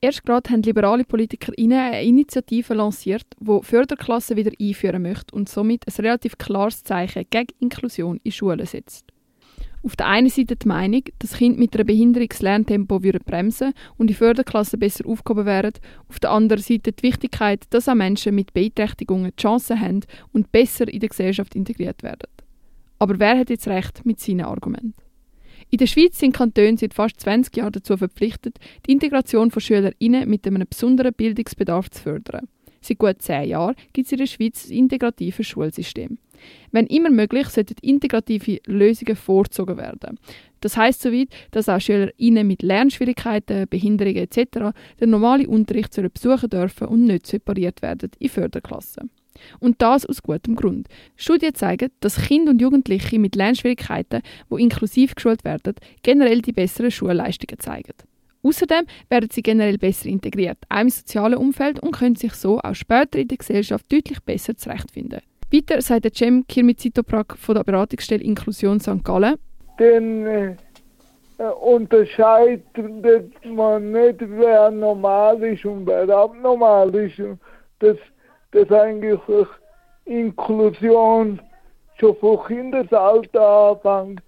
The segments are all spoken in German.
Erst gerade haben liberale PolitikerInnen eine Initiative lanciert, die Förderklassen wieder einführen möchte und somit ein relativ klares Zeichen gegen Inklusion in Schulen setzt. Auf der einen Seite die Meinung, dass Kinder mit einer Behinderung das Lerntempo bremsen und die Förderklassen besser aufgehoben wären, auf der anderen Seite die Wichtigkeit, dass auch Menschen mit Beeinträchtigungen die Chance haben und besser in der Gesellschaft integriert werden. Aber wer hat jetzt recht mit seinen Argumenten? In der Schweiz sind Kantone seit fast 20 Jahren dazu verpflichtet, die Integration von SchülerInnen mit einem besonderen Bildungsbedarf zu fördern. Seit gut zehn Jahren gibt es in der Schweiz ein integratives Schulsystem. Wenn immer möglich, sollten integrative Lösungen vorgezogen werden. Das heißt soweit, dass auch SchülerInnen mit Lernschwierigkeiten, Behinderungen etc. den normalen Unterricht besuchen dürfen und nicht separiert werden in Förderklassen. Und das aus gutem Grund. Studien zeigen, dass Kinder und Jugendliche mit Lernschwierigkeiten, die inklusiv geschult werden, generell die besseren Schulleistungen zeigen. Außerdem werden sie generell besser integriert, auch im sozialen Umfeld und können sich so auch später in der Gesellschaft deutlich besser zurechtfinden. Weiter sagt Cem Kirmizitoprak von der Beratungsstelle Inklusion St. Gallen. Dann äh, unterscheidet man nicht, wer normal ist und wer abnormal ist. Das dass eigentlich Inklusion schon von Kindesalter anfängt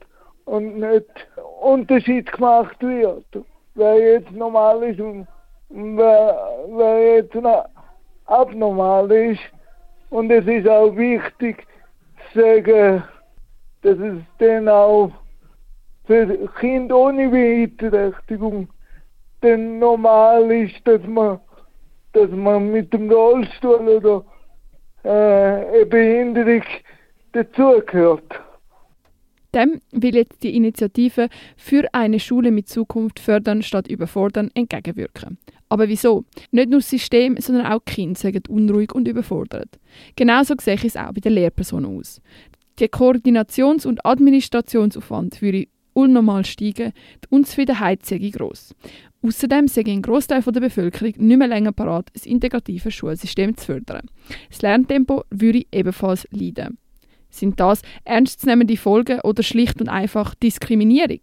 und nicht Unterschied gemacht wird. Wer jetzt normal ist und wer, wer jetzt abnormal ist. Und es ist auch wichtig zu sagen, dass es dann auch für Kinder ohne Beeinträchtigung dann normal ist, dass man dass man mit dem Rollstuhl oder äh, eine Behinderung dazugehört. Dem will jetzt die Initiative für eine Schule mit Zukunft fördern statt überfordern entgegenwirken. Aber wieso? Nicht nur das System, sondern auch die Kinder sind unruhig und überfordert. Genauso sehe ich es auch bei den Lehrpersonen aus. Der Koordinations- und Administrationsaufwand würde unnormal steigen, die Unzufriedenheit sei gross. Außerdem sei ein Großteil der Bevölkerung nicht mehr länger parat, ein integratives Schulsystem zu fördern. Das Lerntempo würde ebenfalls leiden. Sind das ernstzunehmende Folgen oder schlicht und einfach Diskriminierung?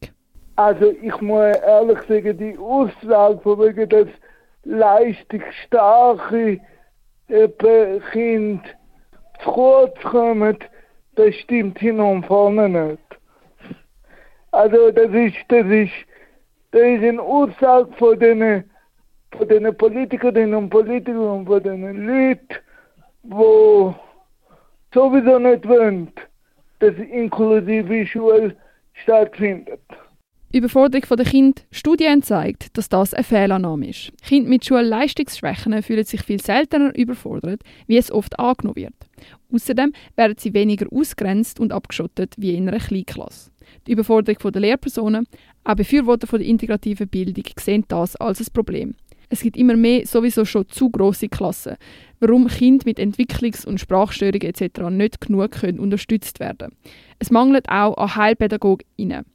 Also ich muss ehrlich sagen, die Aussage von wegen das leistungsstarke Kind zu kurz kommen, das stimmt hin und vorne nicht. Also das ist, das ist ist eine Aussage von den, von den Politikerinnen und Politikern und von den Leuten, die sowieso nicht wollen, dass inklusive Schule stattfindet. Überforderung der Kind. Studien zeigt, dass das eine Fehlannahme ist. Kinder mit Schulleistungsschwächen fühlen sich viel seltener überfordert, wie es oft angenommen wird. Außerdem werden sie weniger ausgrenzt und abgeschottet wie in einer Kleinklasse. Die Überforderung der Lehrpersonen, auch Befürworter der integrativen Bildung sehen das als ein Problem. Es gibt immer mehr sowieso schon zu große Klassen, warum Kinder mit Entwicklungs- und Sprachstörungen etc. nicht genug können unterstützt werden. Es mangelt auch an HeilpädagogInnen.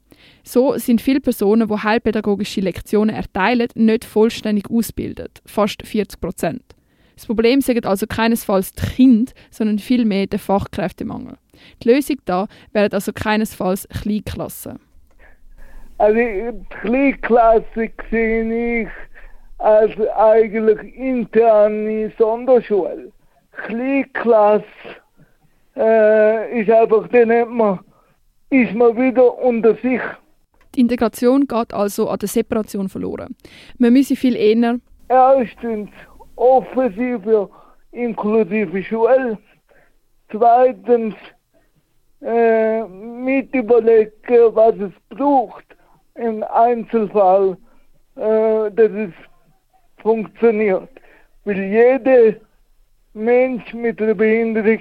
So sind viele Personen, die heilpädagogische Lektionen erteilen, nicht vollständig ausgebildet, fast 40 Prozent. Das Problem sind also keinesfalls die Kinder, sondern vielmehr der Fachkräftemangel. Die Lösung da wären also keinesfalls Kleinklassen. Also die Kleinklasse sehe ich als eigentlich interne Sonderschule. Kleinklasse äh, ist einfach, dann hat man, ist man wieder unter sich. Die Integration geht also an der Separation verloren. Man müsse viel eher erstens offensive inklusive Schule, zweitens äh, mit überlegen, was es braucht im Einzelfall, äh, dass es funktioniert. Weil jeder Mensch mit einer Behinderung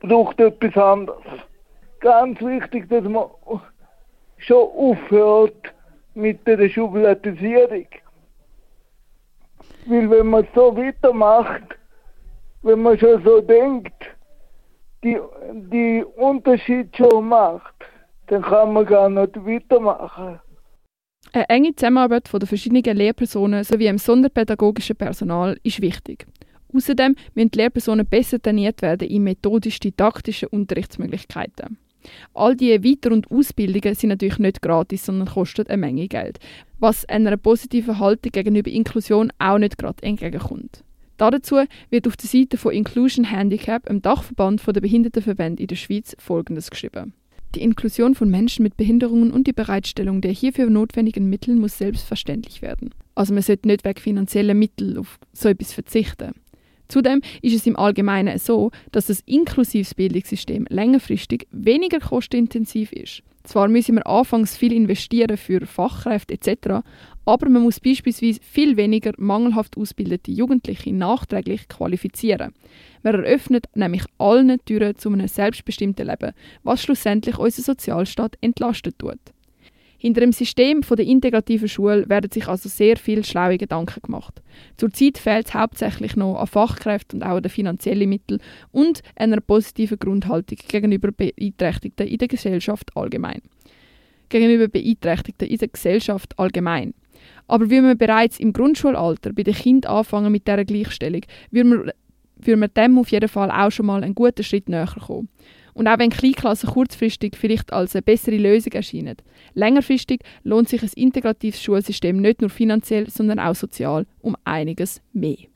braucht etwas anderes. Ganz wichtig, dass man schon aufhört mit der Schubladisierung. Weil wenn man so weitermacht, wenn man schon so denkt, die, die Unterschied schon macht, dann kann man gar nicht weitermachen. Eine enge Zusammenarbeit von den verschiedenen Lehrpersonen sowie dem sonderpädagogischen Personal ist wichtig. Außerdem müssen die Lehrpersonen besser trainiert werden in methodisch-didaktischen Unterrichtsmöglichkeiten. All diese Weiter- und Ausbildungen sind natürlich nicht gratis, sondern kosten eine Menge Geld, was einer positiven Haltung gegenüber Inklusion auch nicht gerade entgegenkommt. Dazu wird auf der Seite von Inclusion Handicap, im Dachverband der Behindertenverbände in der Schweiz, Folgendes geschrieben. Die Inklusion von Menschen mit Behinderungen und die Bereitstellung der hierfür notwendigen Mittel muss selbstverständlich werden. Also man sollte nicht wegen finanzieller Mittel auf so etwas verzichten. Zudem ist es im Allgemeinen so, dass das inklusives Bildungssystem längerfristig weniger kostenintensiv ist. Zwar müssen wir anfangs viel investieren für Fachkräfte etc., aber man muss beispielsweise viel weniger mangelhaft ausgebildete Jugendliche nachträglich qualifizieren. Man eröffnet nämlich allen Türen zu einem selbstbestimmten Leben, was schlussendlich unseren Sozialstaat entlastet tut. Hinter dem System der integrativen Schule werden sich also sehr viele schlaue Gedanken gemacht. Zurzeit fehlt es hauptsächlich noch an Fachkräften und auch an den finanziellen Mitteln und einer positiven Grundhaltung gegenüber Beeinträchtigten in der Gesellschaft allgemein. Gegenüber Beeinträchtigten in der Gesellschaft allgemein. Aber wie wir bereits im Grundschulalter bei den Kindern anfangen mit dieser Gleichstellung, würden wir, würden wir dem auf jeden Fall auch schon mal einen guten Schritt näher kommen. Und auch wenn Kleinklassen kurzfristig vielleicht als eine bessere Lösung erscheinen, längerfristig lohnt sich ein integratives Schulsystem nicht nur finanziell, sondern auch sozial um einiges mehr.